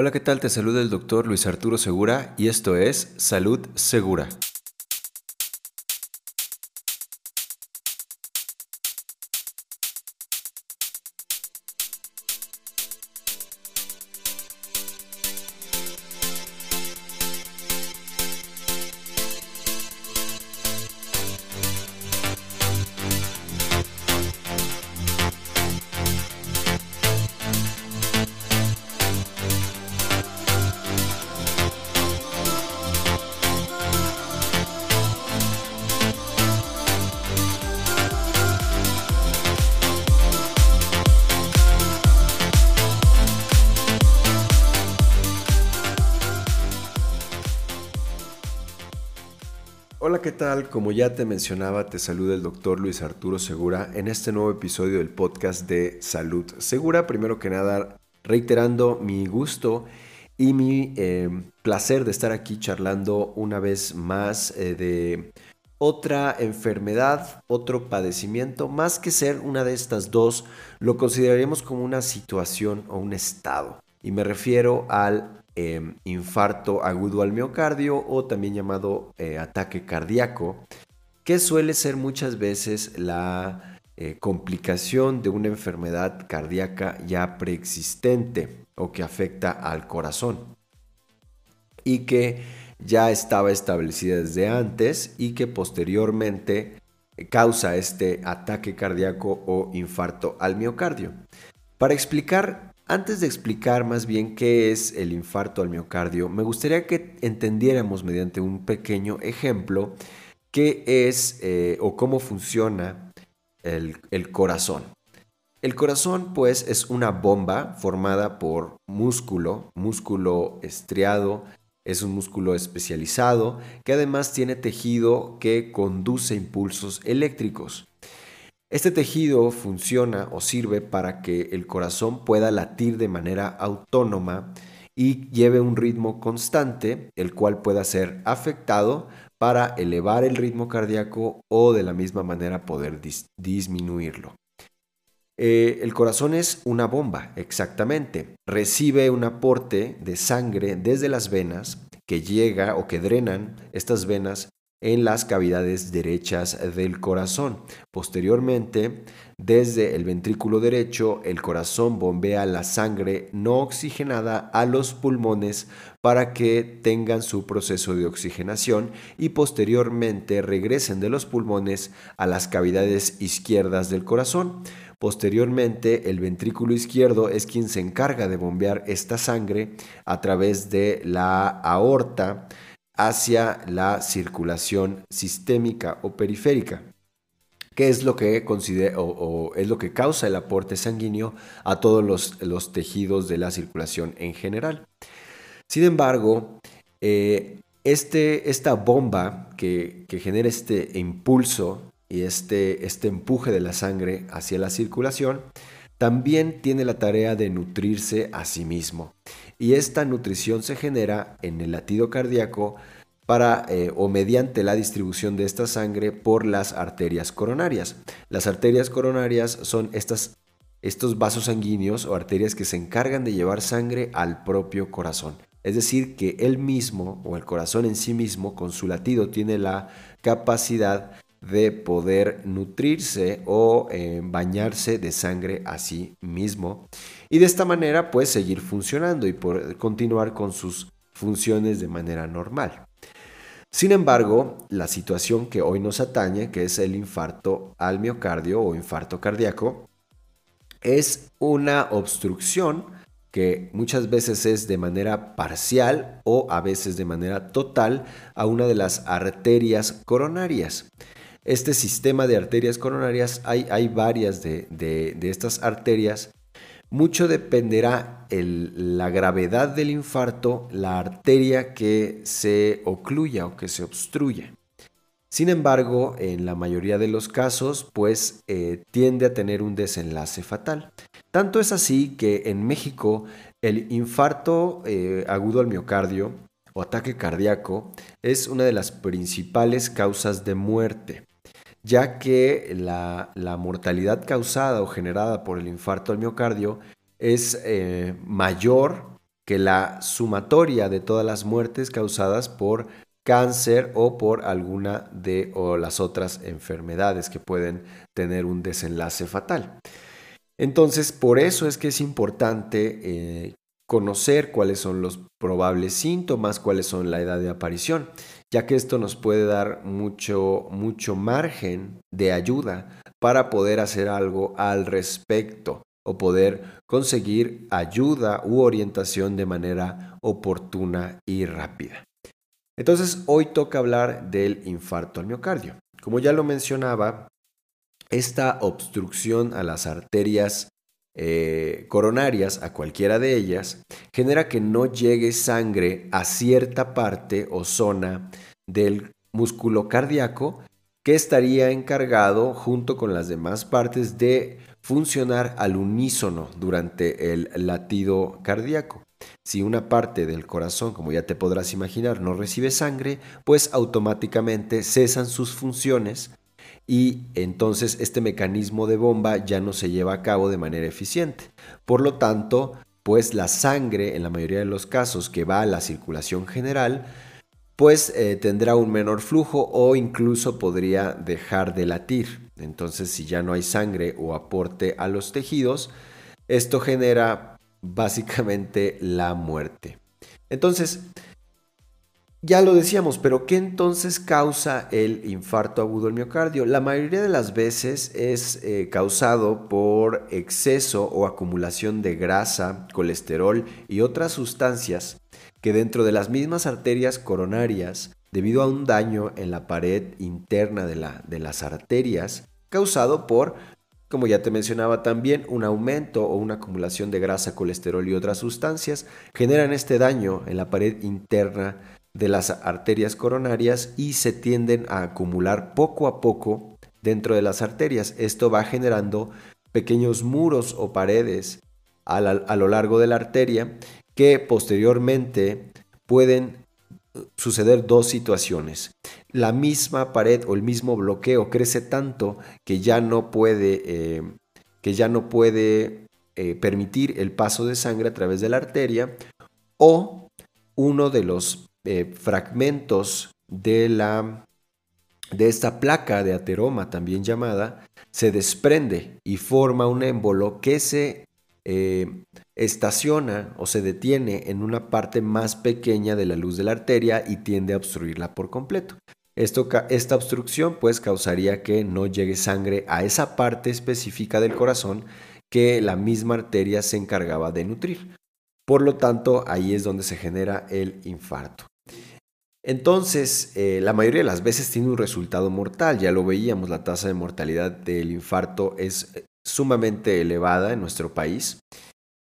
Hola, ¿qué tal? Te saluda el doctor Luis Arturo Segura y esto es Salud Segura. Como ya te mencionaba, te saluda el doctor Luis Arturo Segura en este nuevo episodio del podcast de Salud Segura. Primero que nada, reiterando mi gusto y mi eh, placer de estar aquí charlando una vez más eh, de otra enfermedad, otro padecimiento, más que ser una de estas dos, lo consideraríamos como una situación o un estado. Y me refiero al Em, infarto agudo al miocardio o también llamado eh, ataque cardíaco, que suele ser muchas veces la eh, complicación de una enfermedad cardíaca ya preexistente o que afecta al corazón y que ya estaba establecida desde antes y que posteriormente causa este ataque cardíaco o infarto al miocardio. Para explicar antes de explicar más bien qué es el infarto al miocardio, me gustaría que entendiéramos mediante un pequeño ejemplo qué es eh, o cómo funciona el, el corazón. El corazón pues es una bomba formada por músculo, músculo estriado, es un músculo especializado que además tiene tejido que conduce impulsos eléctricos. Este tejido funciona o sirve para que el corazón pueda latir de manera autónoma y lleve un ritmo constante, el cual pueda ser afectado para elevar el ritmo cardíaco o de la misma manera poder disminuirlo. Eh, el corazón es una bomba, exactamente. Recibe un aporte de sangre desde las venas que llega o que drenan estas venas en las cavidades derechas del corazón. Posteriormente, desde el ventrículo derecho, el corazón bombea la sangre no oxigenada a los pulmones para que tengan su proceso de oxigenación y posteriormente regresen de los pulmones a las cavidades izquierdas del corazón. Posteriormente, el ventrículo izquierdo es quien se encarga de bombear esta sangre a través de la aorta hacia la circulación sistémica o periférica, que es lo que, o, es lo que causa el aporte sanguíneo a todos los, tejidos de la circulación en general. Sin embargo, eh, este, esta bomba que, genera este impulso y este, este empuje de la sangre hacia la circulación, también tiene la tarea de nutrirse a sí mismo y esta nutrición se genera en el latido cardíaco para eh, o mediante la distribución de esta sangre por las arterias coronarias. Las arterias coronarias son estas, estos vasos sanguíneos o arterias que se encargan de llevar sangre al propio corazón. Es decir, que él mismo o el corazón en sí mismo con su latido tiene la capacidad de poder nutrirse o eh, bañarse de sangre a sí mismo y de esta manera pues seguir funcionando y por continuar con sus funciones de manera normal. Sin embargo, la situación que hoy nos atañe, que es el infarto al miocardio o infarto cardíaco, es una obstrucción que muchas veces es de manera parcial o a veces de manera total a una de las arterias coronarias. Este sistema de arterias coronarias, hay, hay varias de, de estas arterias mucho dependerá la gravedad del infarto, la arteria que se ocluya o que se obstruya. Sin embargo, en la mayoría de los casos, pues eh, tiende a tener un desenlace fatal. Tanto es así que en México el infarto eh, agudo al miocardio o ataque cardíaco es una de las principales causas de muerte ya que la, mortalidad causada o generada por el infarto al miocardio es eh, mayor que la sumatoria de todas las muertes causadas por cáncer o por alguna de las otras enfermedades que pueden tener un desenlace fatal. Entonces, por eso es que es importante eh, conocer cuáles son los probables síntomas, cuáles son la edad de aparición, ya que esto nos puede dar mucho, mucho margen de ayuda para poder hacer algo al respecto o poder conseguir ayuda u orientación de manera oportuna y rápida. Entonces, hoy toca hablar del infarto al miocardio. Como ya lo mencionaba, esta obstrucción a las arterias eh, coronarias, a cualquiera de ellas, genera que no llegue sangre a cierta parte o zona del músculo cardíaco que estaría encargado junto con las demás partes de funcionar al unísono durante el latido cardíaco. Si una parte del corazón, como ya te podrás imaginar, no recibe sangre, pues automáticamente cesan sus funciones y entonces este mecanismo de bomba ya no se lleva a cabo de manera eficiente. Por lo tanto, pues la sangre, en la mayoría de los casos que va a la circulación general, pues eh, tendrá un menor flujo o incluso podría dejar de latir. Entonces, si ya no hay sangre o aporte a los tejidos, esto genera básicamente la muerte. Entonces, ya lo decíamos, pero ¿qué entonces causa el infarto agudo del miocardio? La mayoría de las veces es eh, causado por exceso o acumulación de grasa, colesterol y otras sustancias que dentro de las mismas arterias coronarias, debido a un daño en la pared interna de, la, de las arterias, causado por, como ya te mencionaba también, un aumento o una acumulación de grasa, colesterol y otras sustancias, generan este daño en la pared interna de las arterias coronarias y se tienden a acumular poco a poco dentro de las arterias. Esto va generando pequeños muros o paredes a, lo largo de la arteria que posteriormente pueden uh, suceder dos situaciones. La misma pared o el mismo bloqueo crece tanto que ya no puede, eh, que ya no puede eh, permitir el paso de sangre a través de la arteria o uno de los eh, fragmentos de, la, de esta placa de ateroma, también llamada, se desprende y forma un émbolo que se eh, estaciona o se detiene en una parte más pequeña de la luz de la arteria y tiende a obstruirla por completo. Esto, esta obstrucción pues causaría que no llegue sangre a esa parte específica del corazón que la misma arteria se encargaba de nutrir. Por lo tanto, ahí es donde se genera el infarto. Entonces, eh, la mayoría de las veces tiene un resultado mortal, ya lo veíamos, la tasa de mortalidad del infarto es eh, sumamente elevada en nuestro país.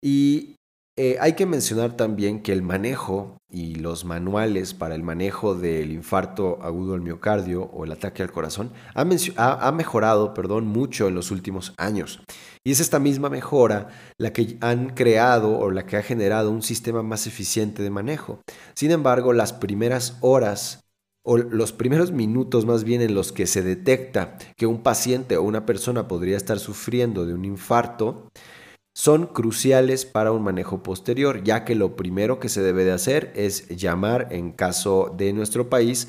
Y eh, hay que mencionar también que el manejo y los manuales para el manejo del infarto agudo al miocardio o el ataque al corazón ha, mejorado perdón, mucho en los últimos años. Y es esta misma mejora la que han creado o la que ha generado un sistema más eficiente de manejo. Sin embargo, las primeras horas o los primeros minutos más bien en los que se detecta que un paciente o una persona podría estar sufriendo de un infarto, son cruciales para un manejo posterior, ya que lo primero que se debe de hacer es llamar, en caso de nuestro país,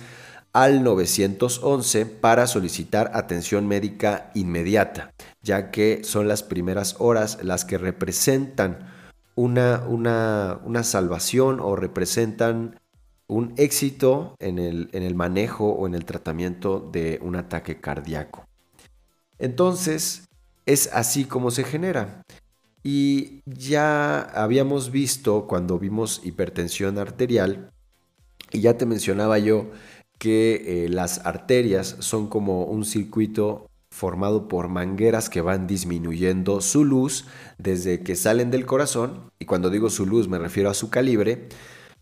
al 911 para solicitar atención médica inmediata, ya que son las primeras horas las que representan una, una, una salvación o representan un éxito en el, en el manejo o en el tratamiento de un ataque cardíaco. Entonces, es así como se genera. Y ya habíamos visto cuando vimos hipertensión arterial, y ya te mencionaba yo que eh, las arterias son como un circuito formado por mangueras que van disminuyendo su luz desde que salen del corazón, y cuando digo su luz me refiero a su calibre,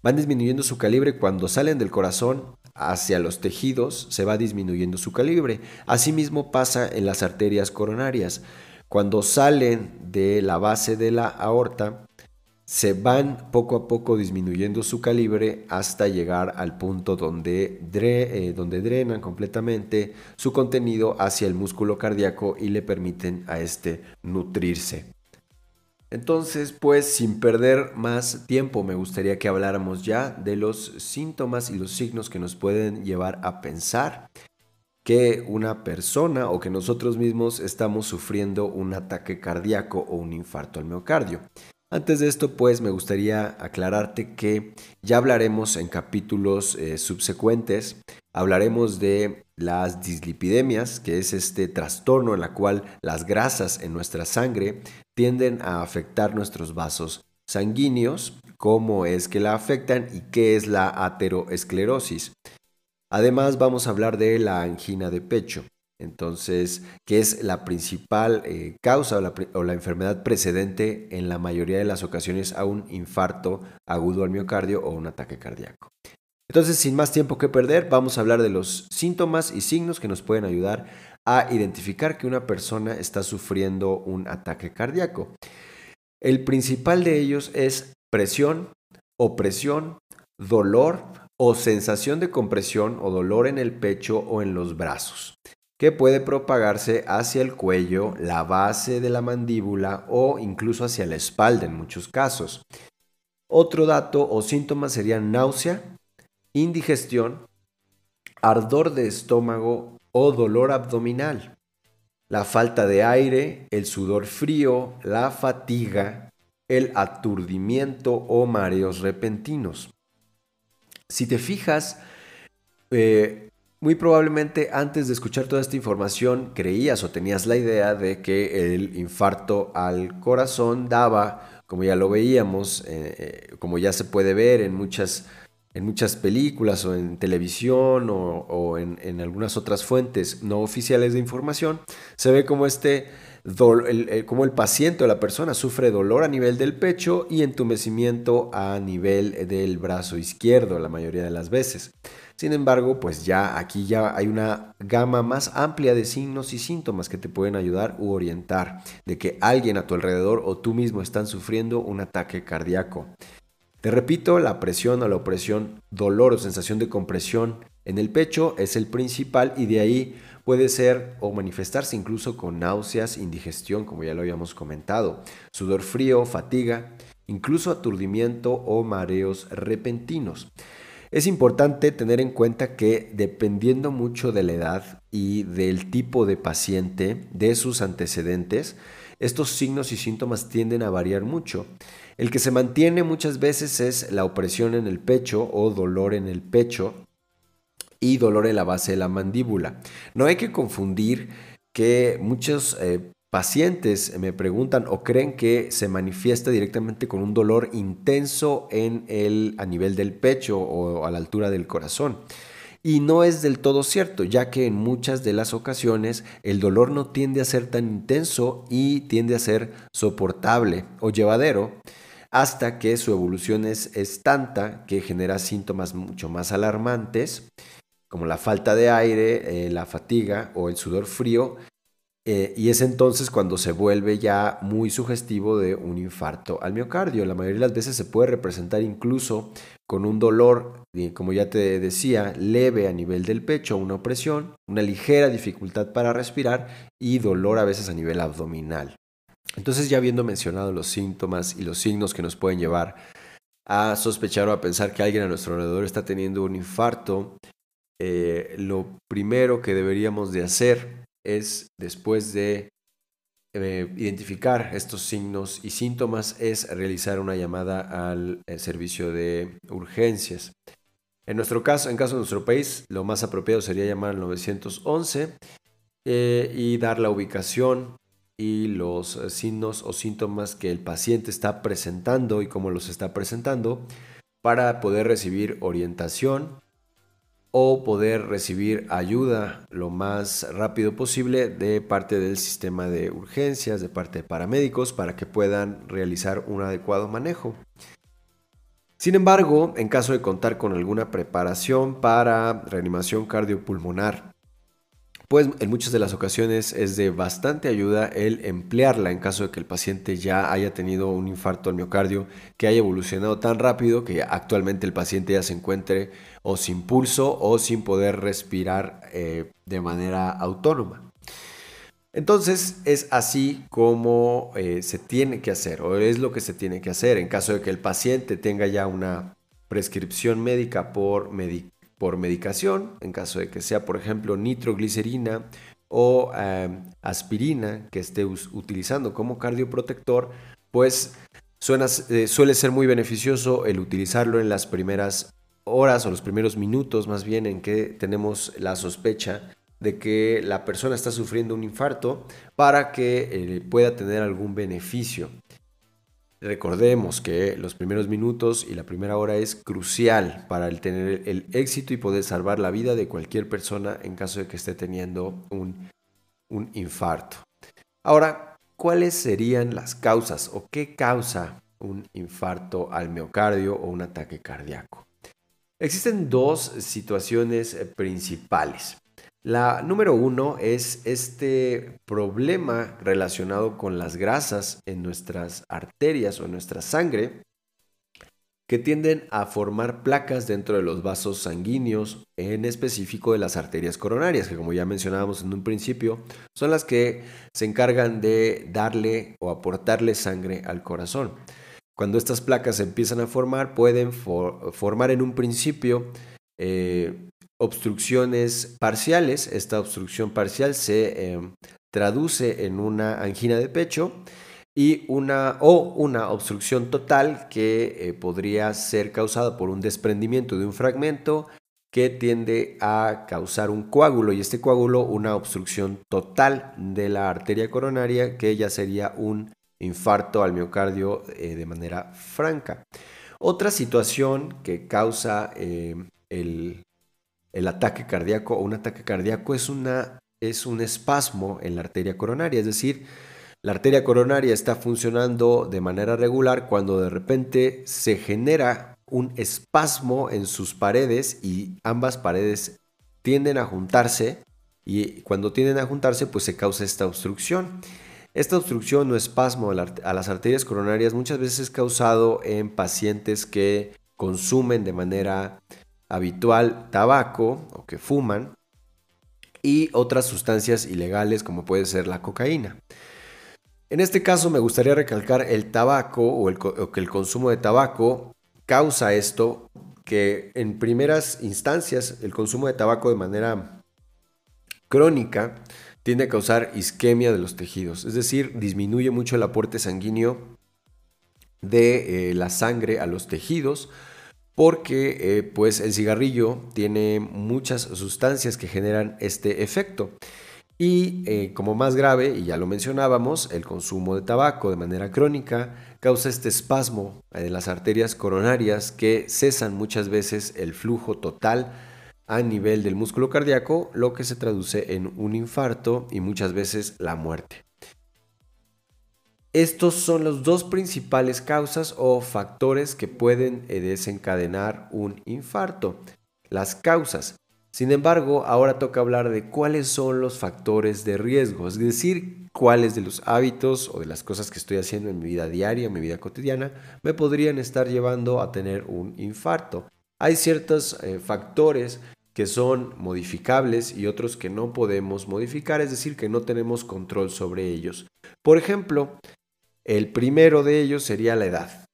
van disminuyendo su calibre cuando salen del corazón hacia los tejidos, se va disminuyendo su calibre. Asimismo pasa en las arterias coronarias. Cuando salen de la base de la aorta, se van poco a poco disminuyendo su calibre hasta llegar al punto donde, eh, donde drenan completamente su contenido hacia el músculo cardíaco y le permiten a este nutrirse. Entonces, pues sin perder más tiempo, me gustaría que habláramos ya de los síntomas y los signos que nos pueden llevar a pensar que una persona o que nosotros mismos estamos sufriendo un ataque cardíaco o un infarto al miocardio. Antes de esto, pues me gustaría aclararte que ya hablaremos en capítulos eh, subsecuentes, hablaremos de las dislipidemias, que es este trastorno en la cual las grasas en nuestra sangre tienden a afectar nuestros vasos sanguíneos, cómo es que la afectan y qué es la ateroesclerosis. Además vamos a hablar de la angina de pecho. Entonces, ¿qué es la principal eh, causa o la, enfermedad precedente en la mayoría de las ocasiones a un infarto agudo al miocardio o un ataque cardíaco. Entonces, sin más tiempo que perder, vamos a hablar de los síntomas y signos que nos pueden ayudar a identificar que una persona está sufriendo un ataque cardíaco. El principal de ellos es presión, opresión, dolor o sensación de compresión o dolor en el pecho o en los brazos que puede propagarse hacia el cuello, la base de la mandíbula o incluso hacia la espalda en muchos casos. Otro dato o síntoma serían náusea, indigestión, ardor de estómago o dolor abdominal. La falta de aire, el sudor frío, la fatiga, el aturdimiento o mareos repentinos. Si te fijas, eh, muy probablemente antes de escuchar toda esta información creías o tenías la idea de que el infarto al corazón daba, como ya lo veíamos, eh, eh, como ya se puede ver en muchas, en muchas películas o en televisión o, en, en, algunas otras fuentes no oficiales de información, se ve como este el, como el paciente o la persona sufre dolor a nivel del pecho y entumecimiento a nivel del brazo izquierdo la mayoría de las veces. Sin embargo, pues ya aquí ya hay una gama más amplia de signos y síntomas que te pueden ayudar u orientar de que alguien a tu alrededor o tú mismo están sufriendo un ataque cardíaco. Te repito, la presión o la opresión, dolor o sensación de compresión en el pecho es el principal y de ahí puede ser o manifestarse incluso con náuseas, indigestión, como ya lo habíamos comentado, sudor frío, fatiga, incluso aturdimiento o mareos repentinos. Es importante tener en cuenta que dependiendo mucho de la edad y del tipo de paciente, de sus antecedentes, estos signos y síntomas tienden a variar mucho. El que se mantiene muchas veces es la opresión en el pecho o dolor en el pecho y dolor en la base de la mandíbula. No hay que confundir que muchos eh, pacientes me preguntan o creen que se manifiesta directamente con un dolor intenso en el, a nivel del pecho o a la altura del corazón. Y no es del todo cierto, ya que en muchas de las ocasiones el dolor no tiende a ser tan intenso y tiende a ser soportable o llevadero hasta que su evolución es, es tanta que genera síntomas mucho más alarmantes, como la falta de aire, eh, la fatiga o el sudor frío, eh, y es entonces cuando se vuelve ya muy sugestivo de un infarto al miocardio. La mayoría de las veces se puede representar incluso con un dolor, como ya te decía, leve a nivel del pecho, una opresión, una ligera dificultad para respirar y dolor a veces a nivel abdominal. Entonces ya habiendo mencionado los síntomas y los signos que nos pueden llevar a sospechar o a pensar que alguien a nuestro alrededor está teniendo un infarto, eh, lo primero que deberíamos de hacer es después de eh, identificar estos signos y síntomas es realizar una llamada al eh, servicio de urgencias. En nuestro caso, en caso de nuestro país, lo más apropiado sería llamar al 911 eh, y dar la ubicación y los signos o síntomas que el paciente está presentando y cómo los está presentando para poder recibir orientación o poder recibir ayuda lo más rápido posible de parte del sistema de urgencias, de parte de paramédicos, para que puedan realizar un adecuado manejo. Sin embargo, en caso de contar con alguna preparación para reanimación cardiopulmonar pues en muchas de las ocasiones es de bastante ayuda el emplearla en caso de que el paciente ya haya tenido un infarto al miocardio que haya evolucionado tan rápido que actualmente el paciente ya se encuentre o sin pulso o sin poder respirar eh, de manera autónoma. Entonces es así como eh, se tiene que hacer o es lo que se tiene que hacer en caso de que el paciente tenga ya una prescripción médica por, por medicación, en caso de que sea por ejemplo nitroglicerina o em, aspirina que esté utilizando como cardioprotector, pues eh, suele ser muy beneficioso el utilizarlo en las primeras horas o los primeros minutos más bien en que tenemos la sospecha de que la persona está sufriendo un infarto para que eh, pueda tener algún beneficio. Recordemos que los primeros minutos y la primera hora es crucial para el tener el éxito y poder salvar la vida de cualquier persona en caso de que esté teniendo un, un infarto. Ahora, ¿cuáles serían las causas o qué causa un infarto al miocardio o un ataque cardíaco? Existen dos situaciones eh, principales. La número uno es este problema relacionado con las grasas en nuestras arterias o en nuestra sangre que tienden a formar placas dentro de los vasos sanguíneos, en específico de las arterias coronarias, que como ya mencionábamos en un principio, son las que se encargan de darle o aportarle sangre al corazón. Cuando estas placas se empiezan a formar, pueden formar en un principio eh, obstrucciones parciales. Esta obstrucción parcial se em, traduce en una angina de pecho y una o una obstrucción total que eh, podría ser causada por un desprendimiento de un fragmento que tiende a causar un coágulo y este coágulo una obstrucción total de la arteria coronaria que ya sería un infarto al miocardio eh, de manera franca. Otra situación que causa eh, el, ataque cardíaco o un ataque cardíaco es, una, es un espasmo en la arteria coronaria, es decir, la arteria coronaria está funcionando de manera regular cuando de repente se genera un espasmo en sus paredes y ambas paredes tienden a juntarse y cuando tienden a juntarse pues se causa esta obstrucción. Esta obstrucción o espasmo a las arterias coronarias muchas veces es causado en pacientes que consumen de manera habitual tabaco o que fuman y otras sustancias ilegales como puede ser la cocaína. En este caso me gustaría recalcar el tabaco o, que el consumo de tabaco causa esto, que en primeras instancias el consumo de tabaco de manera crónica tiende a causar isquemia de los tejidos, es decir, disminuye mucho el aporte sanguíneo de eh, la sangre a los tejidos porque eh, pues el cigarrillo tiene muchas sustancias que generan este efecto. Y eh, como más grave, y ya lo mencionábamos, el consumo de tabaco de manera crónica causa este espasmo en las arterias coronarias que cesan muchas veces el flujo total a nivel del músculo cardíaco, lo que se traduce en un infarto y muchas veces la muerte. Estos son los dos principales causas o factores que pueden eh, desencadenar un infarto. Las causas. Sin embargo, ahora toca hablar de cuáles son los factores de riesgo, es decir, cuáles de los hábitos o de las cosas que estoy haciendo en mi vida diaria, en mi vida cotidiana, me podrían estar llevando a tener un infarto. Hay ciertos eh, factores que son modificables y otros que no podemos modificar, es decir, que no tenemos control sobre ellos. Por ejemplo, el primero de ellos sería la edad.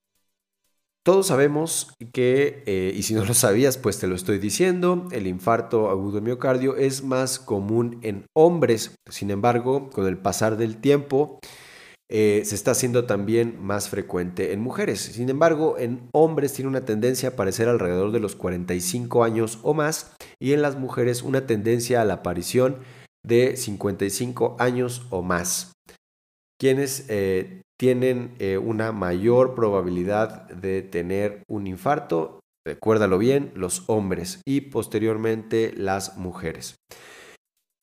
Todos sabemos que, eh, y si no lo sabías, pues te lo estoy diciendo, el infarto agudo miocardio es más común en hombres. Sin embargo, con el pasar del tiempo, eh, se está haciendo también más frecuente en mujeres. Sin embargo, en hombres tiene una tendencia a aparecer alrededor de los 45 años o más y en las mujeres una tendencia a la aparición de 55 años o más. Quienes eh, tienen eh, una mayor probabilidad de tener un infarto, recuérdalo bien, los hombres y posteriormente las mujeres.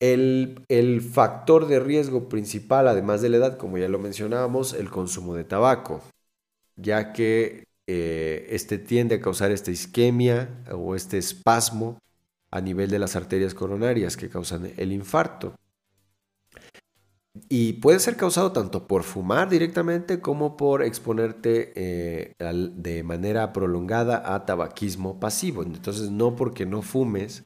El, factor de riesgo principal, además de la edad, como ya lo mencionábamos, el consumo de tabaco, ya que eh, este tiende a causar esta isquemia o este espasmo a nivel de las arterias coronarias que causan el infarto. Y puede ser causado tanto por fumar directamente como por exponerte eh, de manera prolongada a tabaquismo pasivo. Entonces, no porque no fumes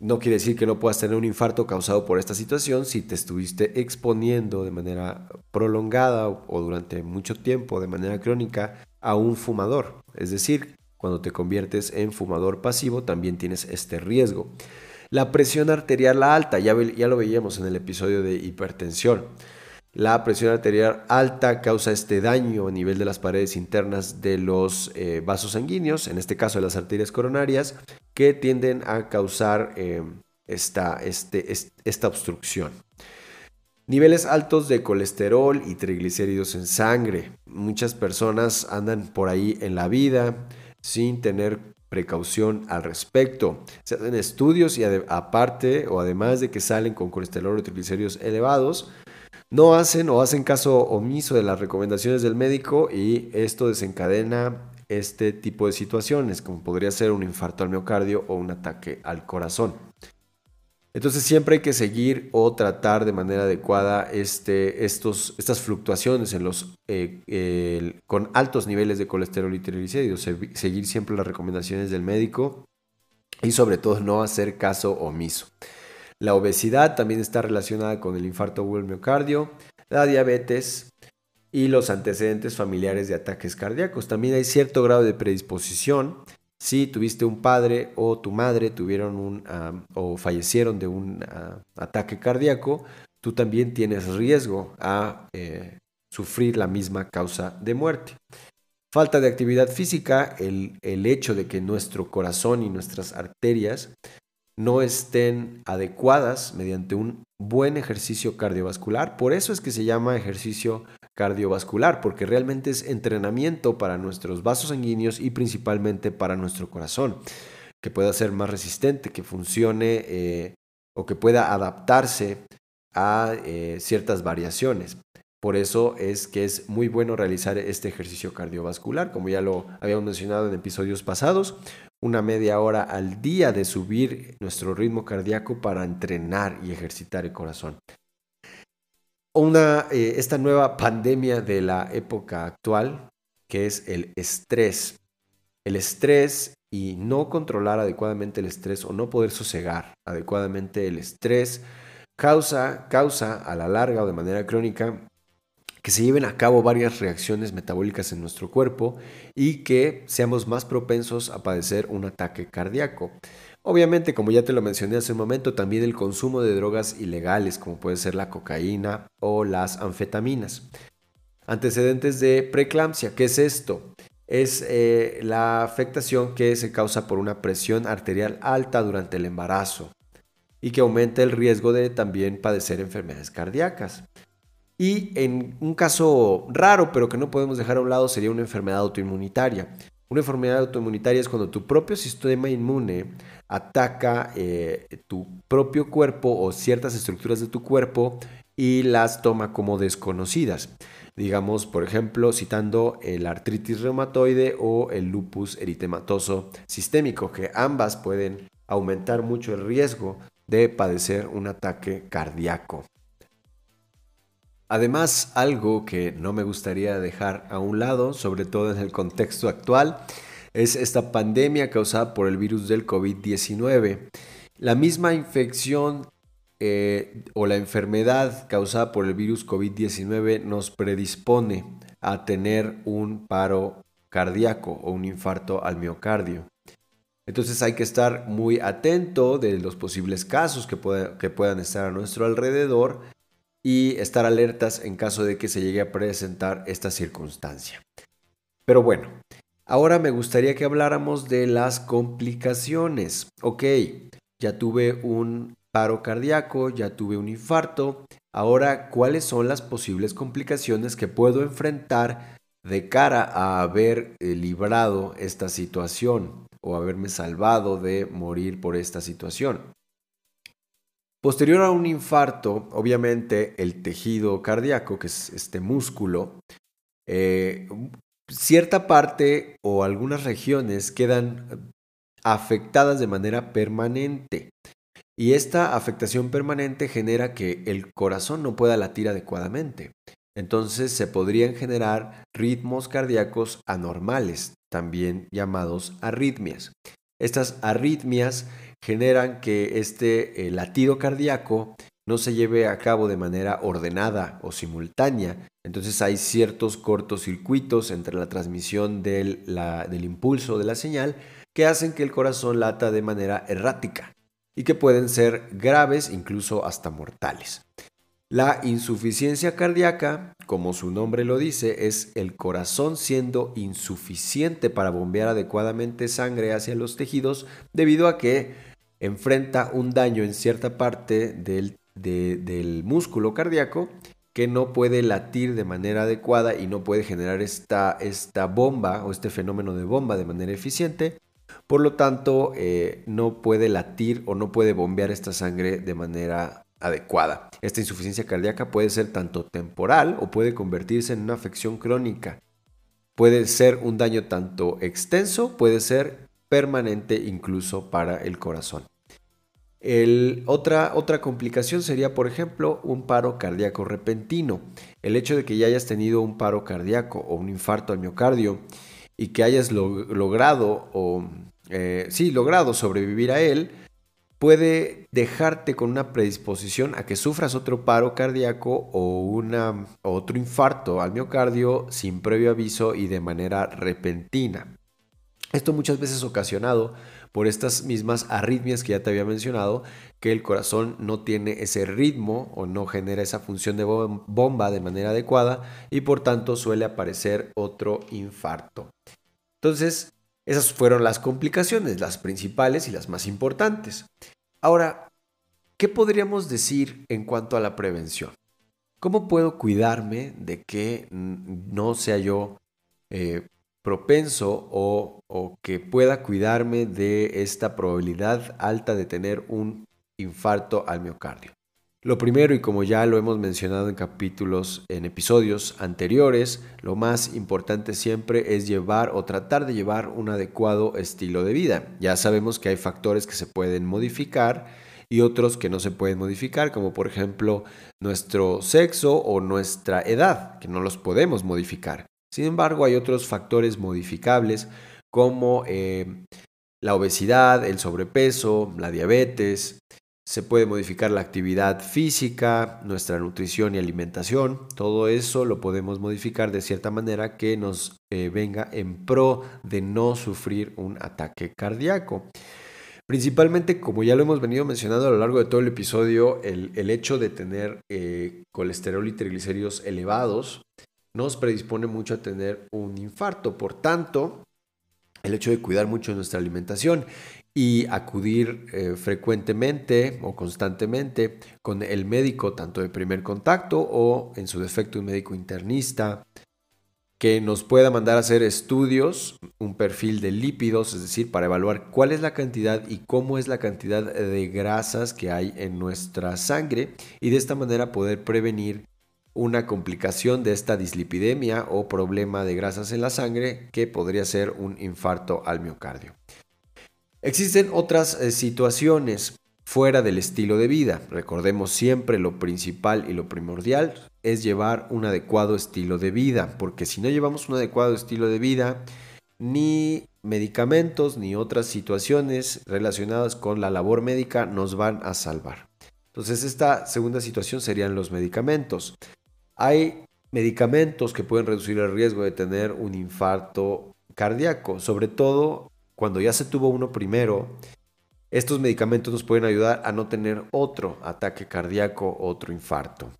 no quiere decir que no puedas tener un infarto causado por esta situación si te estuviste exponiendo de manera prolongada o durante mucho tiempo, de manera crónica, a un fumador. Es decir, cuando te conviertes en fumador pasivo también tienes este riesgo. La presión arterial alta, ya, lo veíamos en el episodio de hipertensión. La presión arterial alta causa este daño a nivel de las paredes internas de los eh, vasos sanguíneos, en este caso de las arterias coronarias, que tienden a causar eh, esta, este, esta obstrucción. Niveles altos de colesterol y triglicéridos en sangre. Muchas personas andan por ahí en la vida sin tener precaución al respecto. Se hacen estudios y aparte o además de que salen con colesterol o triglicéridos elevados, no hacen o hacen caso omiso de las recomendaciones del médico y esto desencadena este tipo de situaciones, como podría ser un infarto al miocardio o un ataque al corazón. Entonces siempre hay que seguir o tratar de manera adecuada este, estos, estas fluctuaciones eh, con altos niveles de colesterol y triglicéridos, seguir siempre las recomendaciones del médico y sobre todo no hacer caso omiso. La obesidad también está relacionada con el infarto o el miocardio, la diabetes y los antecedentes familiares de ataques cardíacos. También hay cierto grado de predisposición. Si tuviste un padre o tu madre tuvieron un o fallecieron de un ataque cardíaco, tú también tienes riesgo a eh, sufrir la misma causa de muerte. Falta de actividad física, el, el hecho de que nuestro corazón y nuestras arterias no estén adecuadas mediante un buen ejercicio cardiovascular. Por eso es que se llama ejercicio cardiovascular, porque realmente es entrenamiento para nuestros vasos sanguíneos y principalmente para nuestro corazón, que pueda ser más resistente, que funcione eh, o que pueda adaptarse a eh, ciertas variaciones. Por eso es que es muy bueno realizar este ejercicio cardiovascular, como ya lo habíamos mencionado en episodios pasados una media hora al día de subir nuestro ritmo cardíaco para entrenar y ejercitar el corazón. Una, eh, esta nueva pandemia de la época actual, que es el estrés. El estrés y no controlar adecuadamente el estrés o no poder sosegar adecuadamente el estrés causa, causa a la larga o de manera crónica que se lleven a cabo varias reacciones metabólicas en nuestro cuerpo y que seamos más propensos a padecer un ataque cardíaco. Obviamente, como ya te lo mencioné hace un momento, también el consumo de drogas ilegales, como puede ser la cocaína o las anfetaminas. Antecedentes de preeclampsia, ¿qué es esto? Es eh, la afectación que se causa por una presión arterial alta durante el embarazo y que aumenta el riesgo de también padecer enfermedades cardíacas. Y en un caso raro, pero que no podemos dejar a un lado, sería una enfermedad autoinmunitaria. Una enfermedad autoinmunitaria es cuando tu propio sistema inmune ataca eh, tu propio cuerpo o ciertas estructuras de tu cuerpo y las toma como desconocidas. Digamos, por ejemplo, citando el artritis reumatoide o el lupus eritematoso sistémico, que ambas pueden aumentar mucho el riesgo de padecer un ataque cardíaco. Además, algo que no me gustaría dejar a un lado, sobre todo en el contexto actual, es esta pandemia causada por el virus del COVID-19. La misma infección eh, o la enfermedad causada por el virus COVID-19 nos predispone a tener un paro cardíaco o un infarto al miocardio. Entonces hay que estar muy atento de los posibles casos que, que puedan estar a nuestro alrededor y estar alertas en caso de que se llegue a presentar esta circunstancia. Pero bueno, ahora me gustaría que habláramos de las complicaciones. Ok, ya tuve un paro cardíaco, ya tuve un infarto. Ahora, ¿cuáles son las posibles complicaciones que puedo enfrentar de cara a haber eh, librado esta situación o haberme salvado de morir por esta situación? Posterior a un infarto, obviamente el tejido cardíaco, que es este músculo, eh, cierta parte o algunas regiones quedan afectadas de manera permanente. Y esta afectación permanente genera que el corazón no pueda latir adecuadamente. Entonces se podrían generar ritmos cardíacos anormales, también llamados arritmias. Estas arritmias generan que este eh, latido cardíaco no se lleve a cabo de manera ordenada o simultánea. Entonces hay ciertos cortocircuitos entre la transmisión del, del impulso de la señal que hacen que el corazón lata de manera errática y que pueden ser graves, incluso hasta mortales. La insuficiencia cardíaca, como su nombre lo dice, es el corazón siendo insuficiente para bombear adecuadamente sangre hacia los tejidos debido a que enfrenta un daño en cierta parte del, del músculo cardíaco que no puede latir de manera adecuada y no puede generar esta, esta bomba o este fenómeno de bomba de manera eficiente. Por lo tanto, eh, no puede latir o no puede bombear esta sangre de manera adecuada. Esta insuficiencia cardíaca puede ser tanto temporal o puede convertirse en una afección crónica. Puede ser un daño tanto extenso, puede ser permanente incluso para el corazón otra, otra complicación sería, por ejemplo, un paro cardíaco repentino. El hecho de que ya hayas tenido un paro cardíaco o un infarto al miocardio y que hayas logrado o eh, sí, logrado sobrevivir a él, puede dejarte con una predisposición a que sufras otro paro cardíaco o una, otro infarto al miocardio sin previo aviso y de manera repentina. Esto muchas veces ocasionado por estas mismas arritmias que ya te había mencionado, que el corazón no tiene ese ritmo o no genera esa función de bomba de manera adecuada y por tanto suele aparecer otro infarto. Entonces, esas fueron las complicaciones, las principales y las más importantes. Ahora, ¿qué podríamos decir en cuanto a la prevención? ¿Cómo puedo cuidarme de que no sea yo eh, propenso o, que pueda cuidarme de esta probabilidad alta de tener un infarto al miocardio. Lo primero, y como ya lo hemos mencionado en capítulos, en episodios anteriores, lo más importante siempre es llevar o tratar de llevar un adecuado estilo de vida. Ya sabemos que hay factores que se pueden modificar y otros que no se pueden modificar, como por ejemplo nuestro sexo o nuestra edad, que no los podemos modificar. Sin embargo, hay otros factores modificables como eh, la obesidad, el sobrepeso, la diabetes. Se puede modificar la actividad física, nuestra nutrición y alimentación. Todo eso lo podemos modificar de cierta manera que nos eh, venga en pro de no sufrir un ataque cardíaco. Principalmente, como ya lo hemos venido mencionando a lo largo de todo el episodio, el, hecho de tener eh, colesterol y triglicéridos elevados nos predispone mucho a tener un infarto. Por tanto, el hecho de cuidar mucho nuestra alimentación y acudir eh, frecuentemente o constantemente con el médico, tanto de primer contacto o en su defecto un médico internista, que nos pueda mandar a hacer estudios, un perfil de lípidos, es decir, para evaluar cuál es la cantidad y cómo es la cantidad de grasas que hay en nuestra sangre y de esta manera poder prevenir una complicación de esta dislipidemia o problema de grasas en la sangre que podría ser un infarto al miocardio. Existen otras eh, situaciones fuera del estilo de vida. Recordemos siempre lo principal y lo primordial es llevar un adecuado estilo de vida, porque si no llevamos un adecuado estilo de vida, ni medicamentos ni otras situaciones relacionadas con la labor médica nos van a salvar. Entonces esta segunda situación serían los medicamentos. Hay medicamentos que pueden reducir el riesgo de tener un infarto cardíaco, sobre todo cuando ya se tuvo uno primero. Estos medicamentos nos pueden ayudar a no tener otro ataque cardíaco, otro infarto.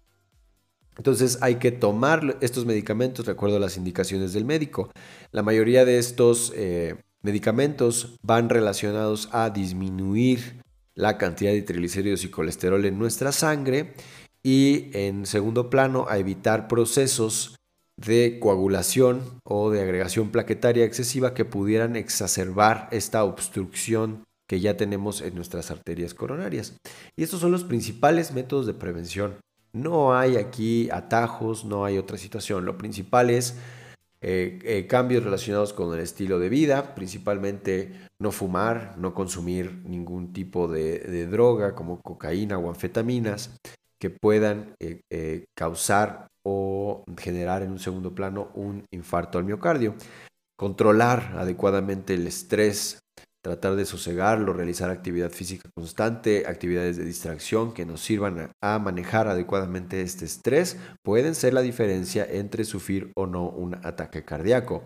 Entonces hay que tomar estos medicamentos de acuerdo a las indicaciones del médico. La mayoría de estos eh, medicamentos van relacionados a disminuir la cantidad de triglicéridos y colesterol en nuestra sangre y en segundo plano a evitar procesos de coagulación o de agregación plaquetaria excesiva que pudieran exacerbar esta obstrucción que ya tenemos en nuestras arterias coronarias. Y estos son los principales métodos de prevención. No hay aquí atajos, no hay otra situación. Lo principal es eh, eh, cambios relacionados con el estilo de vida, principalmente no fumar, no consumir ningún tipo de droga como cocaína o anfetaminas, que puedan eh, eh, causar o generar en un segundo plano un infarto al miocardio. Controlar adecuadamente el estrés tratar de sosegarlo, realizar actividad física constante, actividades de distracción que nos sirvan a manejar adecuadamente este estrés, pueden ser la diferencia entre sufrir o no un ataque cardíaco.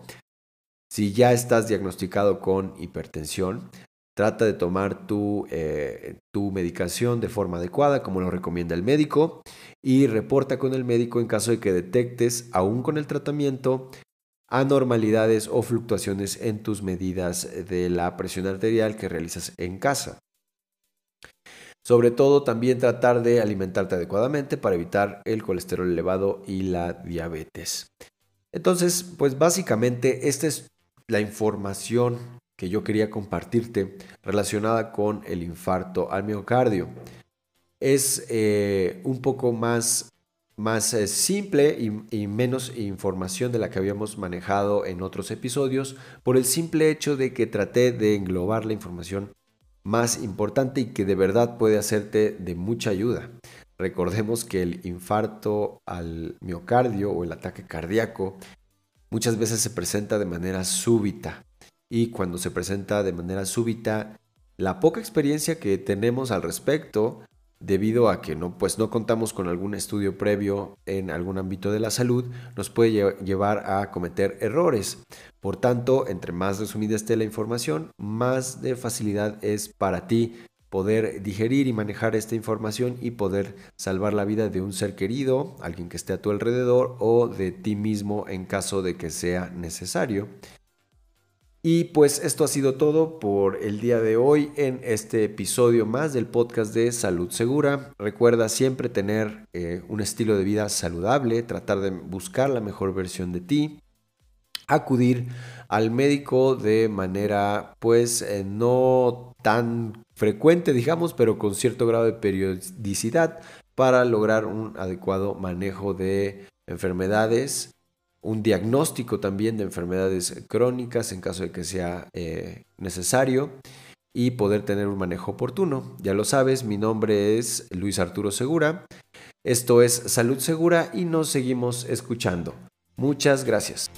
Si ya estás diagnosticado con hipertensión, trata de tomar tu, eh, tu, medicación de forma adecuada, como lo recomienda el médico, y reporta con el médico en caso de que detectes, aún con el tratamiento, anormalidades o fluctuaciones en tus medidas de la presión arterial que realizas en casa. Sobre todo también tratar de alimentarte adecuadamente para evitar el colesterol elevado y la diabetes. Entonces, pues básicamente esta es la información que yo quería compartirte relacionada con el infarto al miocardio. Es eh, un poco más, más eh, simple y, y, menos información de la que habíamos manejado en otros episodios por el simple hecho de que traté de englobar la información más importante y que de verdad puede hacerte de mucha ayuda. Recordemos que el infarto al miocardio o el ataque cardíaco muchas veces se presenta de manera súbita y cuando se presenta de manera súbita, la poca experiencia que tenemos al respecto, debido a que no, pues no contamos con algún estudio previo en algún ámbito de la salud, nos puede llevar a cometer errores. Por tanto, entre más resumida esté la información, más de facilidad es para ti poder digerir y manejar esta información y poder salvar la vida de un ser querido, alguien que esté a tu alrededor o de ti mismo en caso de que sea necesario. Y pues esto ha sido todo por el día de hoy en este episodio más del podcast de Salud Segura. Recuerda siempre tener eh, un estilo de vida saludable, tratar de buscar la mejor versión de ti, acudir al médico de manera pues eh, no tan frecuente digamos, pero con cierto grado de periodicidad para lograr un adecuado manejo de enfermedades un diagnóstico también de enfermedades crónicas en caso de que sea eh, necesario y poder tener un manejo oportuno. Ya lo sabes, mi nombre es Luis Arturo Segura. Esto es Salud Segura y nos seguimos escuchando. Muchas gracias.